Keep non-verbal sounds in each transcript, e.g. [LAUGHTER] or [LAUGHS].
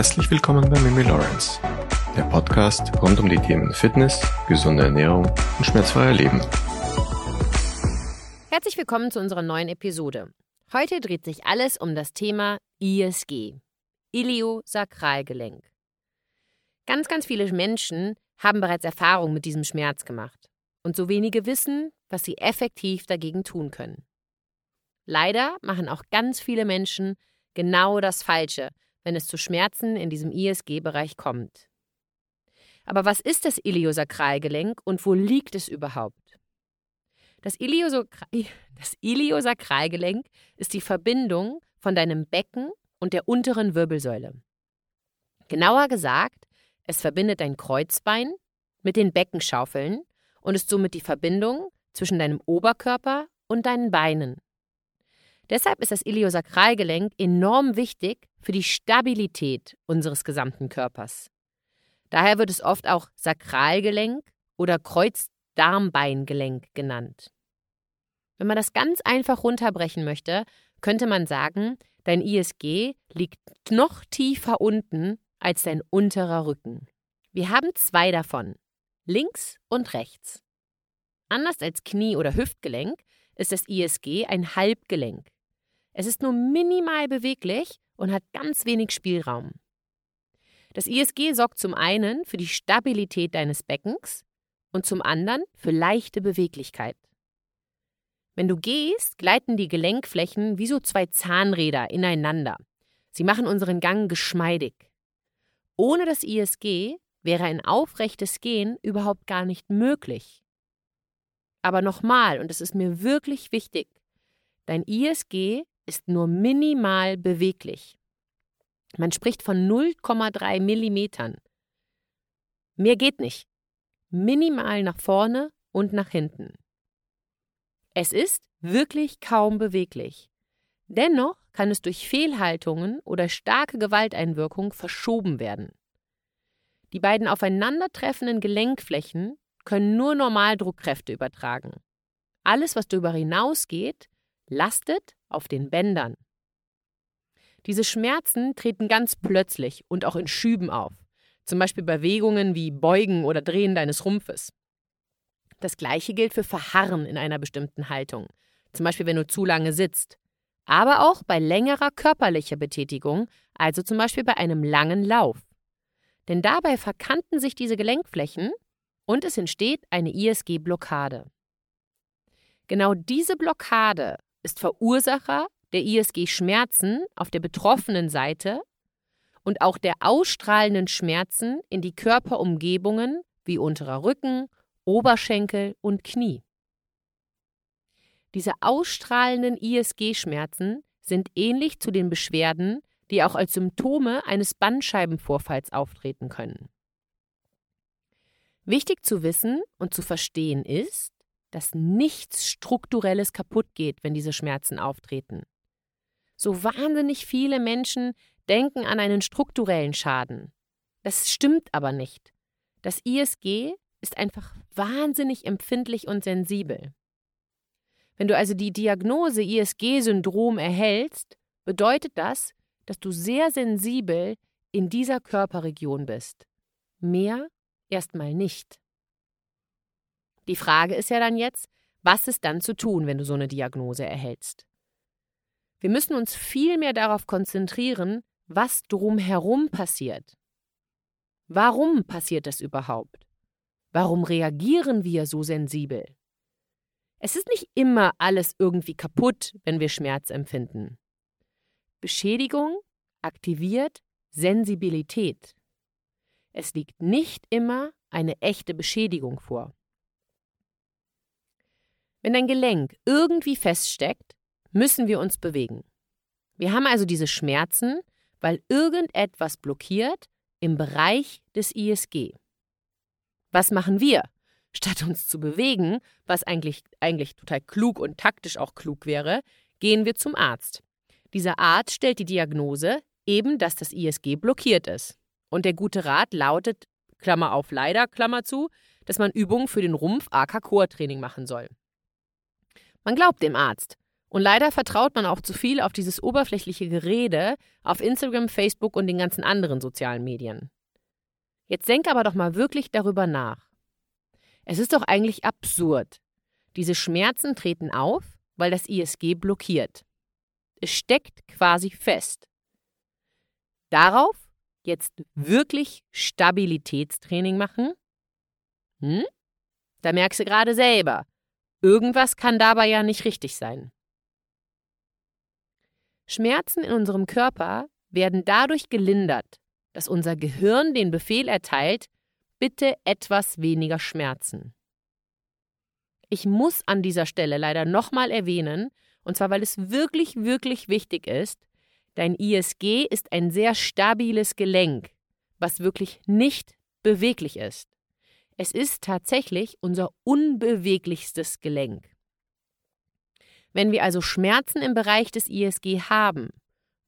Herzlich willkommen bei Mimi Lawrence, der Podcast rund um die Themen Fitness, gesunde Ernährung und schmerzfreier Leben. Herzlich willkommen zu unserer neuen Episode. Heute dreht sich alles um das Thema ISG, Iliosakralgelenk. Ganz, ganz viele Menschen haben bereits Erfahrung mit diesem Schmerz gemacht und so wenige wissen, was sie effektiv dagegen tun können. Leider machen auch ganz viele Menschen genau das Falsche, wenn es zu Schmerzen in diesem ISG-Bereich kommt. Aber was ist das Iliosakralgelenk und wo liegt es überhaupt? Das, Iliosakra [LAUGHS] das Iliosakralgelenk ist die Verbindung von deinem Becken und der unteren Wirbelsäule. Genauer gesagt, es verbindet dein Kreuzbein mit den Beckenschaufeln und ist somit die Verbindung zwischen deinem Oberkörper und deinen Beinen. Deshalb ist das Iliosakralgelenk enorm wichtig für die Stabilität unseres gesamten Körpers. Daher wird es oft auch Sakralgelenk oder Kreuzdarmbeingelenk genannt. Wenn man das ganz einfach runterbrechen möchte, könnte man sagen, dein ISG liegt noch tiefer unten als dein unterer Rücken. Wir haben zwei davon, links und rechts. Anders als Knie- oder Hüftgelenk ist das ISG ein Halbgelenk. Es ist nur minimal beweglich und hat ganz wenig Spielraum. Das ISG sorgt zum einen für die Stabilität deines Beckens und zum anderen für leichte Beweglichkeit. Wenn du gehst, gleiten die Gelenkflächen wie so zwei Zahnräder ineinander. Sie machen unseren Gang geschmeidig. Ohne das ISG wäre ein aufrechtes Gehen überhaupt gar nicht möglich. Aber nochmal, und es ist mir wirklich wichtig, dein ISG ist nur minimal beweglich. Man spricht von 0,3 Millimetern. Mehr geht nicht. Minimal nach vorne und nach hinten. Es ist wirklich kaum beweglich. Dennoch kann es durch Fehlhaltungen oder starke Gewalteinwirkung verschoben werden. Die beiden aufeinandertreffenden Gelenkflächen können nur Normaldruckkräfte übertragen. Alles, was darüber hinausgeht, lastet auf den Bändern. Diese Schmerzen treten ganz plötzlich und auch in Schüben auf, zum Beispiel bei Bewegungen wie Beugen oder Drehen deines Rumpfes. Das gleiche gilt für Verharren in einer bestimmten Haltung, zum Beispiel wenn du zu lange sitzt, aber auch bei längerer körperlicher Betätigung, also zum Beispiel bei einem langen Lauf. Denn dabei verkanten sich diese Gelenkflächen und es entsteht eine ISG-Blockade. Genau diese Blockade ist Verursacher der ISG-Schmerzen auf der betroffenen Seite und auch der ausstrahlenden Schmerzen in die Körperumgebungen wie unterer Rücken, Oberschenkel und Knie. Diese ausstrahlenden ISG-Schmerzen sind ähnlich zu den Beschwerden, die auch als Symptome eines Bandscheibenvorfalls auftreten können. Wichtig zu wissen und zu verstehen ist, dass nichts Strukturelles kaputt geht, wenn diese Schmerzen auftreten. So wahnsinnig viele Menschen denken an einen strukturellen Schaden. Das stimmt aber nicht. Das ISG ist einfach wahnsinnig empfindlich und sensibel. Wenn du also die Diagnose ISG-Syndrom erhältst, bedeutet das, dass du sehr sensibel in dieser Körperregion bist. Mehr erstmal nicht. Die Frage ist ja dann jetzt, was ist dann zu tun, wenn du so eine Diagnose erhältst? Wir müssen uns viel mehr darauf konzentrieren, was drumherum passiert. Warum passiert das überhaupt? Warum reagieren wir so sensibel? Es ist nicht immer alles irgendwie kaputt, wenn wir Schmerz empfinden. Beschädigung aktiviert Sensibilität. Es liegt nicht immer eine echte Beschädigung vor. Wenn dein Gelenk irgendwie feststeckt, müssen wir uns bewegen. Wir haben also diese Schmerzen, weil irgendetwas blockiert im Bereich des ISG. Was machen wir? Statt uns zu bewegen, was eigentlich, eigentlich total klug und taktisch auch klug wäre, gehen wir zum Arzt. Dieser Arzt stellt die Diagnose, eben dass das ISG blockiert ist. Und der gute Rat lautet, Klammer auf leider, Klammer zu, dass man Übungen für den Rumpf AK Core Training machen soll. Man glaubt dem Arzt Und leider vertraut man auch zu viel auf dieses oberflächliche Gerede auf Instagram, Facebook und den ganzen anderen sozialen Medien. Jetzt denk aber doch mal wirklich darüber nach. Es ist doch eigentlich absurd. Diese Schmerzen treten auf, weil das ISG blockiert. Es steckt quasi fest. Darauf jetzt wirklich Stabilitätstraining machen? Hm? Da merkst du gerade selber. Irgendwas kann dabei ja nicht richtig sein. Schmerzen in unserem Körper werden dadurch gelindert, dass unser Gehirn den Befehl erteilt, bitte etwas weniger Schmerzen. Ich muss an dieser Stelle leider nochmal erwähnen, und zwar weil es wirklich, wirklich wichtig ist, dein ISG ist ein sehr stabiles Gelenk, was wirklich nicht beweglich ist. Es ist tatsächlich unser unbeweglichstes Gelenk. Wenn wir also Schmerzen im Bereich des ISG haben,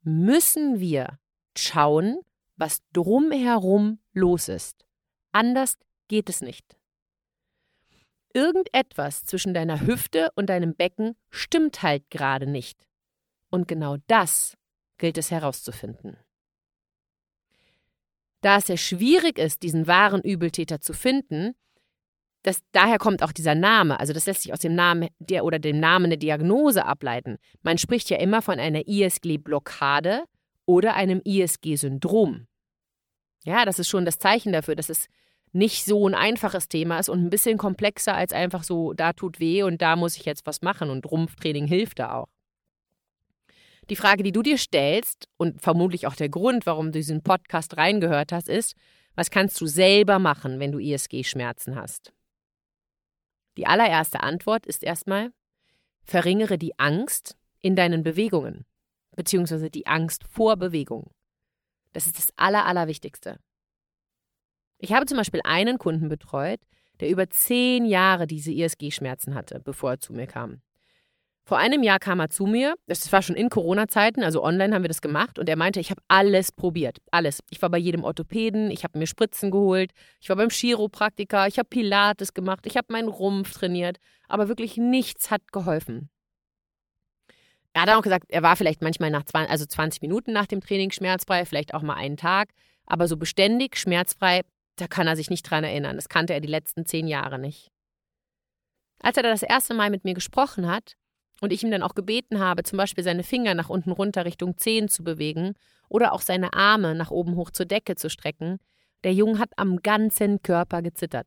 müssen wir schauen, was drumherum los ist. Anders geht es nicht. Irgendetwas zwischen deiner Hüfte und deinem Becken stimmt halt gerade nicht. Und genau das gilt es herauszufinden. Da es sehr schwierig ist, diesen wahren Übeltäter zu finden, das, daher kommt auch dieser Name, also das lässt sich aus dem Namen der oder dem Namen der Diagnose ableiten. Man spricht ja immer von einer ISG-Blockade oder einem ISG-Syndrom. Ja, das ist schon das Zeichen dafür, dass es nicht so ein einfaches Thema ist und ein bisschen komplexer als einfach so, da tut weh und da muss ich jetzt was machen und Rumpftraining hilft da auch. Die Frage, die du dir stellst und vermutlich auch der Grund, warum du diesen Podcast reingehört hast, ist, was kannst du selber machen, wenn du ISG-Schmerzen hast? Die allererste Antwort ist erstmal, verringere die Angst in deinen Bewegungen, beziehungsweise die Angst vor Bewegung. Das ist das Aller, Allerwichtigste. Ich habe zum Beispiel einen Kunden betreut, der über zehn Jahre diese ISG-Schmerzen hatte, bevor er zu mir kam. Vor einem Jahr kam er zu mir, das war schon in Corona-Zeiten, also online haben wir das gemacht, und er meinte, ich habe alles probiert, alles. Ich war bei jedem Orthopäden, ich habe mir Spritzen geholt, ich war beim Chiropraktiker, ich habe Pilates gemacht, ich habe meinen Rumpf trainiert, aber wirklich nichts hat geholfen. Er hat auch gesagt, er war vielleicht manchmal nach 20, also 20 Minuten nach dem Training schmerzfrei, vielleicht auch mal einen Tag, aber so beständig schmerzfrei, da kann er sich nicht dran erinnern. Das kannte er die letzten zehn Jahre nicht. Als er das erste Mal mit mir gesprochen hat, und ich ihm dann auch gebeten habe, zum Beispiel seine Finger nach unten runter Richtung Zehen zu bewegen oder auch seine Arme nach oben hoch zur Decke zu strecken, der Junge hat am ganzen Körper gezittert.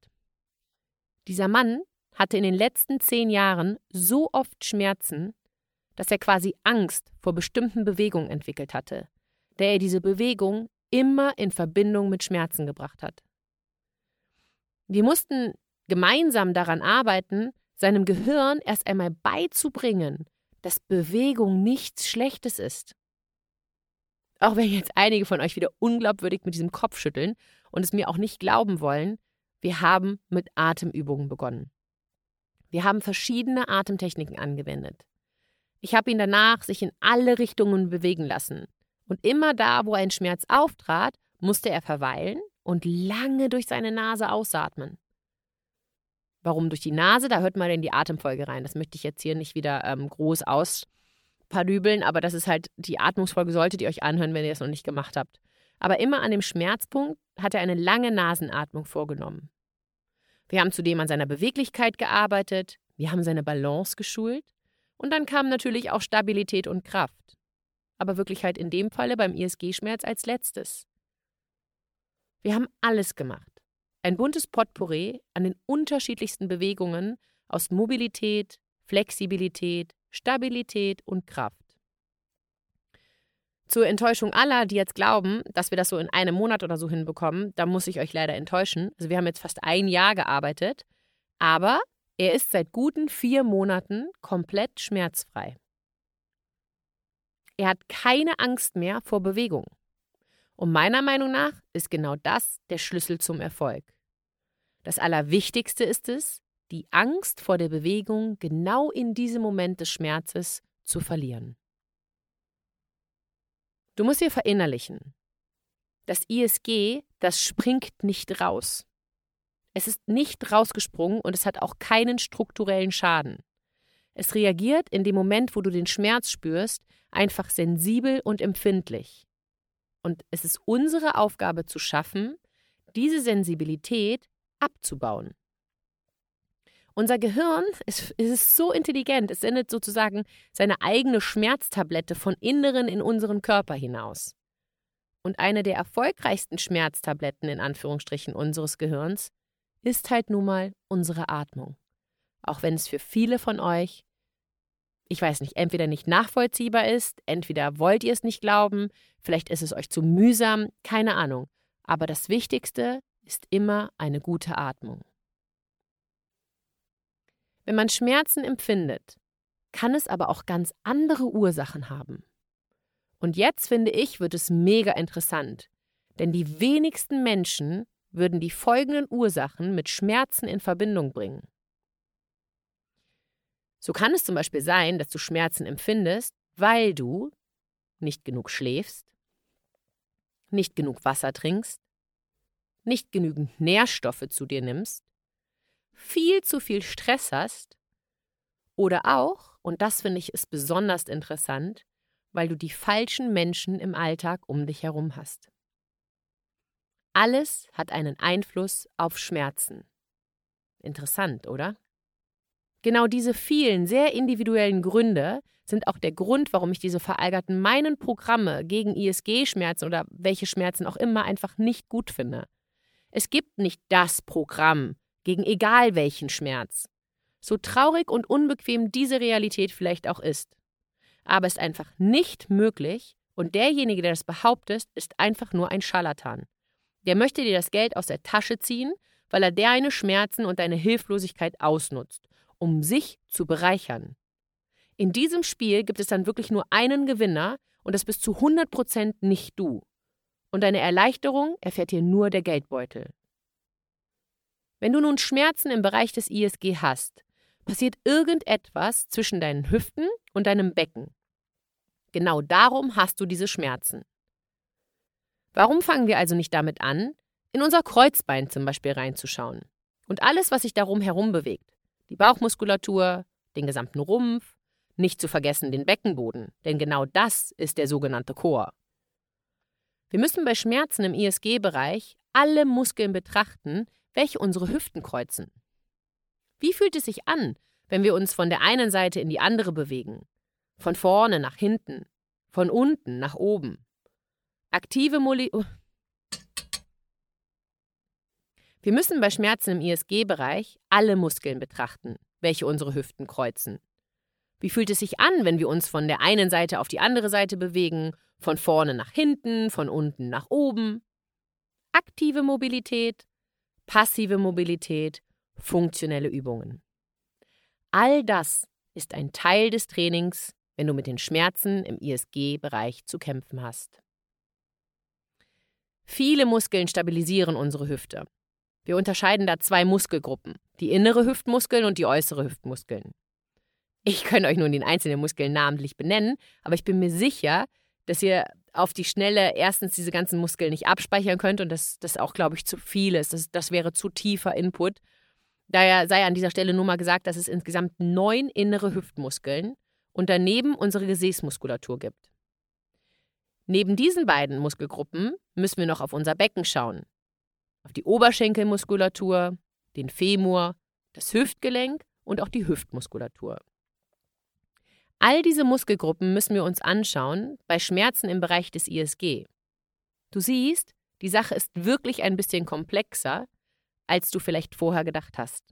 Dieser Mann hatte in den letzten zehn Jahren so oft Schmerzen, dass er quasi Angst vor bestimmten Bewegungen entwickelt hatte, der er diese Bewegung immer in Verbindung mit Schmerzen gebracht hat. Wir mussten gemeinsam daran arbeiten, seinem Gehirn erst einmal beizubringen, dass Bewegung nichts Schlechtes ist. Auch wenn jetzt einige von euch wieder unglaubwürdig mit diesem Kopf schütteln und es mir auch nicht glauben wollen, wir haben mit Atemübungen begonnen. Wir haben verschiedene Atemtechniken angewendet. Ich habe ihn danach sich in alle Richtungen bewegen lassen. Und immer da, wo ein Schmerz auftrat, musste er verweilen und lange durch seine Nase ausatmen. Warum durch die Nase? Da hört man in die Atemfolge rein. Das möchte ich jetzt hier nicht wieder ähm, groß auspadübeln, aber das ist halt die Atmungsfolge, solltet ihr euch anhören, wenn ihr es noch nicht gemacht habt. Aber immer an dem Schmerzpunkt hat er eine lange Nasenatmung vorgenommen. Wir haben zudem an seiner Beweglichkeit gearbeitet, wir haben seine Balance geschult und dann kam natürlich auch Stabilität und Kraft. Aber wirklich halt in dem Falle beim ISG-Schmerz als letztes. Wir haben alles gemacht. Ein buntes Potpourri an den unterschiedlichsten Bewegungen aus Mobilität, Flexibilität, Stabilität und Kraft. Zur Enttäuschung aller, die jetzt glauben, dass wir das so in einem Monat oder so hinbekommen, da muss ich euch leider enttäuschen. Also wir haben jetzt fast ein Jahr gearbeitet, aber er ist seit guten vier Monaten komplett schmerzfrei. Er hat keine Angst mehr vor Bewegung. Und meiner Meinung nach ist genau das der Schlüssel zum Erfolg. Das Allerwichtigste ist es, die Angst vor der Bewegung genau in diesem Moment des Schmerzes zu verlieren. Du musst dir verinnerlichen, das ISG, das springt nicht raus. Es ist nicht rausgesprungen und es hat auch keinen strukturellen Schaden. Es reagiert in dem Moment, wo du den Schmerz spürst, einfach sensibel und empfindlich. Und es ist unsere Aufgabe zu schaffen, diese Sensibilität abzubauen. Unser Gehirn ist, ist so intelligent, es sendet sozusagen seine eigene Schmerztablette von Inneren in unseren Körper hinaus. Und eine der erfolgreichsten Schmerztabletten in Anführungsstrichen unseres Gehirns ist halt nun mal unsere Atmung. Auch wenn es für viele von euch, ich weiß nicht, entweder nicht nachvollziehbar ist, entweder wollt ihr es nicht glauben, vielleicht ist es euch zu mühsam, keine Ahnung. Aber das Wichtigste ist immer eine gute Atmung. Wenn man Schmerzen empfindet, kann es aber auch ganz andere Ursachen haben. Und jetzt finde ich, wird es mega interessant, denn die wenigsten Menschen würden die folgenden Ursachen mit Schmerzen in Verbindung bringen. So kann es zum Beispiel sein, dass du Schmerzen empfindest, weil du nicht genug schläfst, nicht genug Wasser trinkst, nicht genügend Nährstoffe zu dir nimmst, viel zu viel Stress hast oder auch, und das finde ich ist besonders interessant, weil du die falschen Menschen im Alltag um dich herum hast. Alles hat einen Einfluss auf Schmerzen. Interessant, oder? Genau diese vielen sehr individuellen Gründe sind auch der Grund, warum ich diese veralgerten meinen Programme gegen ISG-Schmerzen oder welche Schmerzen auch immer einfach nicht gut finde. Es gibt nicht das Programm gegen egal welchen Schmerz. So traurig und unbequem diese Realität vielleicht auch ist. Aber es ist einfach nicht möglich und derjenige, der das behauptet, ist einfach nur ein Scharlatan. Der möchte dir das Geld aus der Tasche ziehen, weil er deine Schmerzen und deine Hilflosigkeit ausnutzt, um sich zu bereichern. In diesem Spiel gibt es dann wirklich nur einen Gewinner und das bist zu 100% nicht du. Und deine Erleichterung erfährt hier nur der Geldbeutel. Wenn du nun Schmerzen im Bereich des ISG hast, passiert irgendetwas zwischen deinen Hüften und deinem Becken. Genau darum hast du diese Schmerzen. Warum fangen wir also nicht damit an, in unser Kreuzbein zum Beispiel reinzuschauen? Und alles, was sich darum herum bewegt. Die Bauchmuskulatur, den gesamten Rumpf, nicht zu vergessen den Beckenboden, denn genau das ist der sogenannte Chor. Wir müssen bei Schmerzen im ISG-Bereich alle Muskeln betrachten, welche unsere Hüften kreuzen. Wie fühlt es sich an, wenn wir uns von der einen Seite in die andere bewegen? Von vorne nach hinten, von unten nach oben. Aktive Moli oh. Wir müssen bei Schmerzen im ISG-Bereich alle Muskeln betrachten, welche unsere Hüften kreuzen. Wie fühlt es sich an, wenn wir uns von der einen Seite auf die andere Seite bewegen, von vorne nach hinten, von unten nach oben? Aktive Mobilität, passive Mobilität, funktionelle Übungen. All das ist ein Teil des Trainings, wenn du mit den Schmerzen im ISG-Bereich zu kämpfen hast. Viele Muskeln stabilisieren unsere Hüfte. Wir unterscheiden da zwei Muskelgruppen, die innere Hüftmuskeln und die äußere Hüftmuskeln. Ich kann euch nun den einzelnen Muskeln namentlich benennen, aber ich bin mir sicher, dass ihr auf die Schnelle erstens diese ganzen Muskeln nicht abspeichern könnt und das, das auch, glaube ich, zu viel ist. Das, das wäre zu tiefer Input. Daher sei an dieser Stelle nur mal gesagt, dass es insgesamt neun innere Hüftmuskeln und daneben unsere Gesäßmuskulatur gibt. Neben diesen beiden Muskelgruppen müssen wir noch auf unser Becken schauen. Auf die Oberschenkelmuskulatur, den Femur, das Hüftgelenk und auch die Hüftmuskulatur. All diese Muskelgruppen müssen wir uns anschauen bei Schmerzen im Bereich des ISG. Du siehst, die Sache ist wirklich ein bisschen komplexer, als du vielleicht vorher gedacht hast.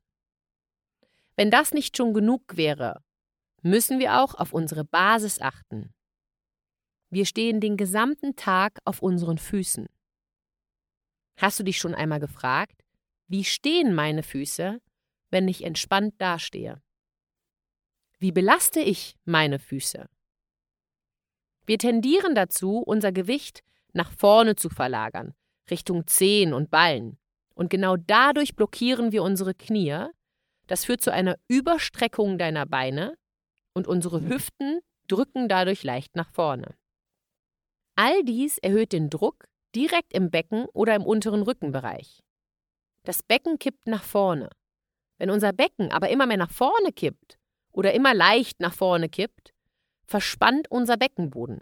Wenn das nicht schon genug wäre, müssen wir auch auf unsere Basis achten. Wir stehen den gesamten Tag auf unseren Füßen. Hast du dich schon einmal gefragt, wie stehen meine Füße, wenn ich entspannt dastehe? Wie belaste ich meine Füße? Wir tendieren dazu, unser Gewicht nach vorne zu verlagern, Richtung Zehen und Ballen. Und genau dadurch blockieren wir unsere Knie. Das führt zu einer Überstreckung deiner Beine und unsere Hüften drücken dadurch leicht nach vorne. All dies erhöht den Druck direkt im Becken oder im unteren Rückenbereich. Das Becken kippt nach vorne. Wenn unser Becken aber immer mehr nach vorne kippt oder immer leicht nach vorne kippt, verspannt unser Beckenboden.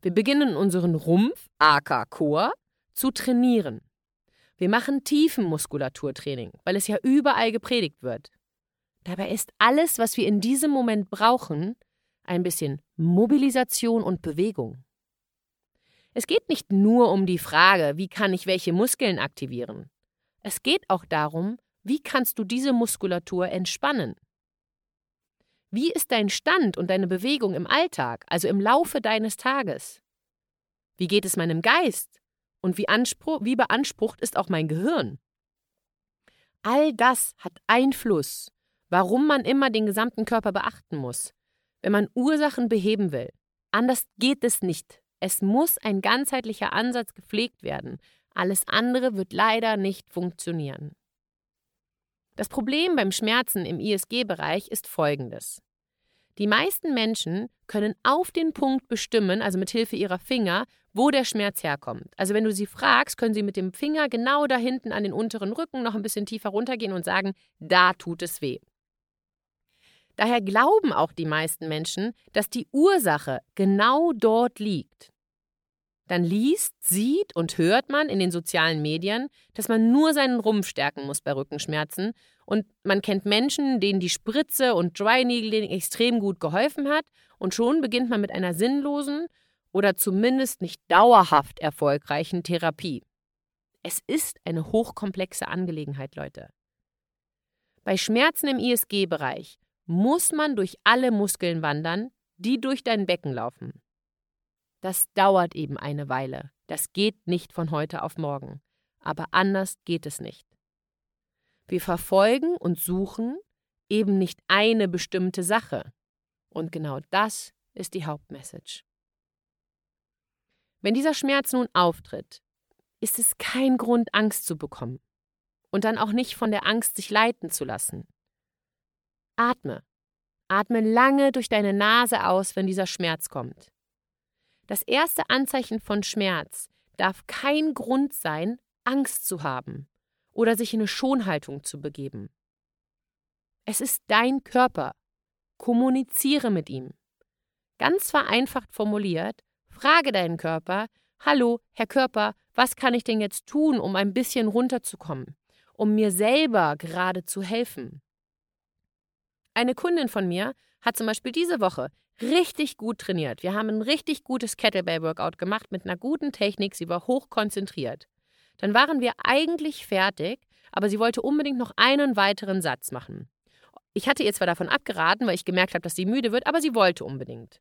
Wir beginnen unseren Rumpf, aka Chor, zu trainieren. Wir machen Tiefenmuskulaturtraining, weil es ja überall gepredigt wird. Dabei ist alles, was wir in diesem Moment brauchen, ein bisschen Mobilisation und Bewegung. Es geht nicht nur um die Frage, wie kann ich welche Muskeln aktivieren. Es geht auch darum, wie kannst du diese Muskulatur entspannen. Wie ist dein Stand und deine Bewegung im Alltag, also im Laufe deines Tages? Wie geht es meinem Geist? Und wie, wie beansprucht ist auch mein Gehirn? All das hat Einfluss, warum man immer den gesamten Körper beachten muss, wenn man Ursachen beheben will. Anders geht es nicht. Es muss ein ganzheitlicher Ansatz gepflegt werden. Alles andere wird leider nicht funktionieren. Das Problem beim Schmerzen im ISG-Bereich ist folgendes. Die meisten Menschen können auf den Punkt bestimmen, also mit Hilfe ihrer Finger, wo der Schmerz herkommt. Also wenn du sie fragst, können sie mit dem Finger genau da hinten an den unteren Rücken noch ein bisschen tiefer runtergehen und sagen, da tut es weh. Daher glauben auch die meisten Menschen, dass die Ursache genau dort liegt dann liest, sieht und hört man in den sozialen Medien, dass man nur seinen Rumpf stärken muss bei Rückenschmerzen. Und man kennt Menschen, denen die Spritze und Dry Needling extrem gut geholfen hat. Und schon beginnt man mit einer sinnlosen oder zumindest nicht dauerhaft erfolgreichen Therapie. Es ist eine hochkomplexe Angelegenheit, Leute. Bei Schmerzen im ISG-Bereich muss man durch alle Muskeln wandern, die durch dein Becken laufen. Das dauert eben eine Weile. Das geht nicht von heute auf morgen. Aber anders geht es nicht. Wir verfolgen und suchen eben nicht eine bestimmte Sache. Und genau das ist die Hauptmessage. Wenn dieser Schmerz nun auftritt, ist es kein Grund, Angst zu bekommen. Und dann auch nicht von der Angst sich leiten zu lassen. Atme. Atme lange durch deine Nase aus, wenn dieser Schmerz kommt. Das erste Anzeichen von Schmerz darf kein Grund sein, Angst zu haben oder sich in eine Schonhaltung zu begeben. Es ist dein Körper. Kommuniziere mit ihm. Ganz vereinfacht formuliert, frage deinen Körper, Hallo, Herr Körper, was kann ich denn jetzt tun, um ein bisschen runterzukommen, um mir selber gerade zu helfen? Eine Kundin von mir hat zum Beispiel diese Woche richtig gut trainiert. Wir haben ein richtig gutes Kettlebell-Workout gemacht mit einer guten Technik. Sie war hoch konzentriert. Dann waren wir eigentlich fertig, aber sie wollte unbedingt noch einen weiteren Satz machen. Ich hatte ihr zwar davon abgeraten, weil ich gemerkt habe, dass sie müde wird, aber sie wollte unbedingt.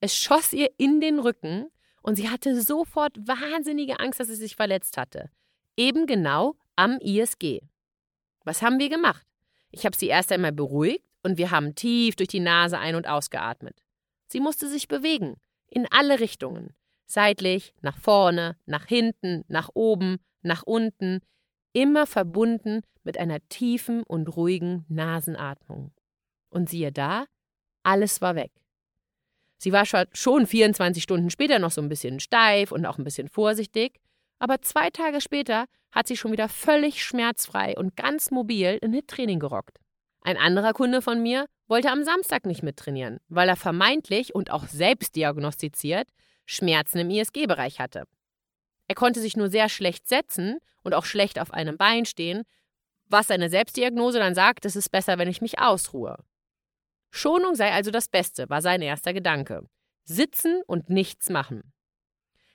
Es schoss ihr in den Rücken und sie hatte sofort wahnsinnige Angst, dass sie sich verletzt hatte. Eben genau am ISG. Was haben wir gemacht? Ich habe sie erst einmal beruhigt und wir haben tief durch die Nase ein- und ausgeatmet. Sie musste sich bewegen, in alle Richtungen. Seitlich, nach vorne, nach hinten, nach oben, nach unten, immer verbunden mit einer tiefen und ruhigen Nasenatmung. Und siehe da, alles war weg. Sie war schon 24 Stunden später noch so ein bisschen steif und auch ein bisschen vorsichtig, aber zwei Tage später hat sie schon wieder völlig schmerzfrei und ganz mobil in HIT-Training gerockt. Ein anderer Kunde von mir wollte am Samstag nicht mittrainieren, weil er vermeintlich und auch selbst diagnostiziert Schmerzen im ISG-Bereich hatte. Er konnte sich nur sehr schlecht setzen und auch schlecht auf einem Bein stehen, was seine Selbstdiagnose dann sagt, es ist besser, wenn ich mich ausruhe. Schonung sei also das Beste, war sein erster Gedanke. Sitzen und nichts machen.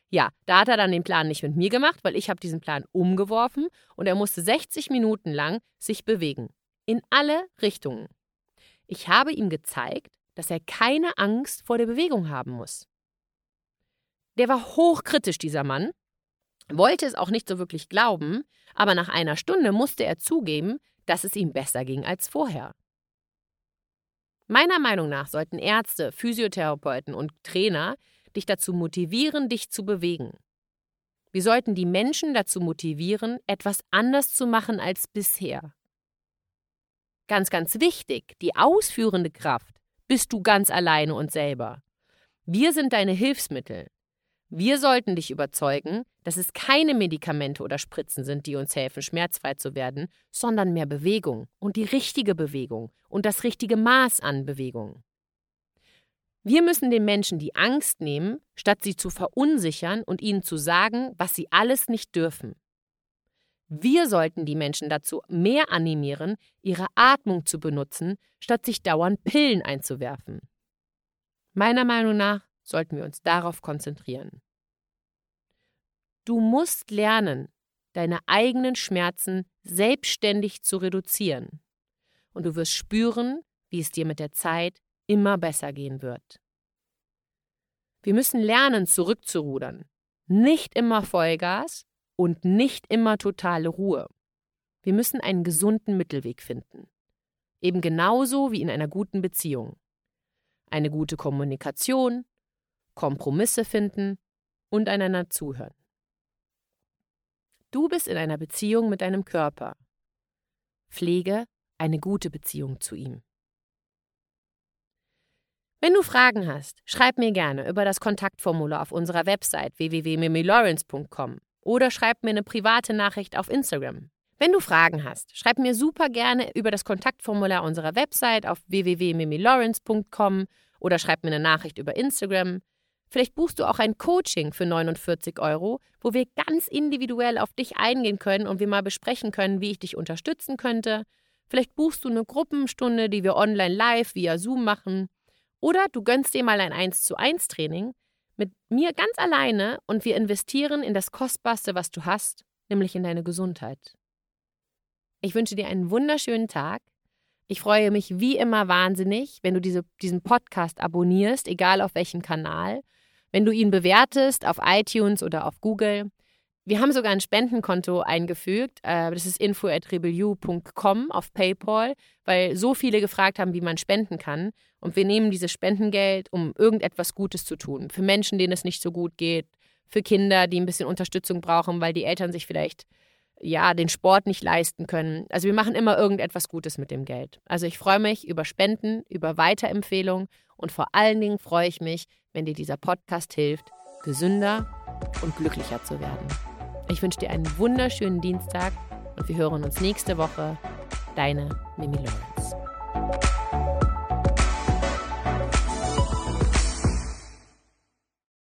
Ja, da hat er dann den Plan nicht mit mir gemacht, weil ich habe diesen Plan umgeworfen und er musste 60 Minuten lang sich bewegen in alle Richtungen. Ich habe ihm gezeigt, dass er keine Angst vor der Bewegung haben muss. Der war hochkritisch, dieser Mann, wollte es auch nicht so wirklich glauben, aber nach einer Stunde musste er zugeben, dass es ihm besser ging als vorher. Meiner Meinung nach sollten Ärzte, Physiotherapeuten und Trainer dich dazu motivieren, dich zu bewegen. Wir sollten die Menschen dazu motivieren, etwas anders zu machen als bisher. Ganz, ganz wichtig, die ausführende Kraft bist du ganz alleine und selber. Wir sind deine Hilfsmittel. Wir sollten dich überzeugen, dass es keine Medikamente oder Spritzen sind, die uns helfen, schmerzfrei zu werden, sondern mehr Bewegung und die richtige Bewegung und das richtige Maß an Bewegung. Wir müssen den Menschen die Angst nehmen, statt sie zu verunsichern und ihnen zu sagen, was sie alles nicht dürfen. Wir sollten die Menschen dazu mehr animieren, ihre Atmung zu benutzen, statt sich dauernd Pillen einzuwerfen. Meiner Meinung nach sollten wir uns darauf konzentrieren. Du musst lernen, deine eigenen Schmerzen selbstständig zu reduzieren. Und du wirst spüren, wie es dir mit der Zeit immer besser gehen wird. Wir müssen lernen, zurückzurudern. Nicht immer Vollgas und nicht immer totale Ruhe. Wir müssen einen gesunden Mittelweg finden. Eben genauso wie in einer guten Beziehung. Eine gute Kommunikation, Kompromisse finden und einander zuhören. Du bist in einer Beziehung mit deinem Körper. Pflege eine gute Beziehung zu ihm. Wenn du Fragen hast, schreib mir gerne über das Kontaktformular auf unserer Website www.mimilawrence.com oder schreib mir eine private Nachricht auf Instagram. Wenn du Fragen hast, schreib mir super gerne über das Kontaktformular unserer Website auf www.mimilawrence.com oder schreib mir eine Nachricht über Instagram. Vielleicht buchst du auch ein Coaching für 49 Euro, wo wir ganz individuell auf dich eingehen können und wir mal besprechen können, wie ich dich unterstützen könnte. Vielleicht buchst du eine Gruppenstunde, die wir online live via Zoom machen. Oder du gönnst dir mal ein 1 zu 1 Training mit mir ganz alleine und wir investieren in das Kostbarste, was du hast, nämlich in deine Gesundheit. Ich wünsche dir einen wunderschönen Tag. Ich freue mich wie immer wahnsinnig, wenn du diese, diesen Podcast abonnierst, egal auf welchem Kanal, wenn du ihn bewertest auf iTunes oder auf Google. Wir haben sogar ein Spendenkonto eingefügt. Äh, das ist info.rebelu.com auf PayPal, weil so viele gefragt haben, wie man spenden kann. Und wir nehmen dieses Spendengeld, um irgendetwas Gutes zu tun. Für Menschen, denen es nicht so gut geht. Für Kinder, die ein bisschen Unterstützung brauchen, weil die Eltern sich vielleicht ja, den Sport nicht leisten können. Also wir machen immer irgendetwas Gutes mit dem Geld. Also ich freue mich über Spenden, über Weiterempfehlungen und vor allen Dingen freue ich mich, wenn dir dieser Podcast hilft, gesünder und glücklicher zu werden. Ich wünsche dir einen wunderschönen Dienstag und wir hören uns nächste Woche. Deine Mimi Lawrence.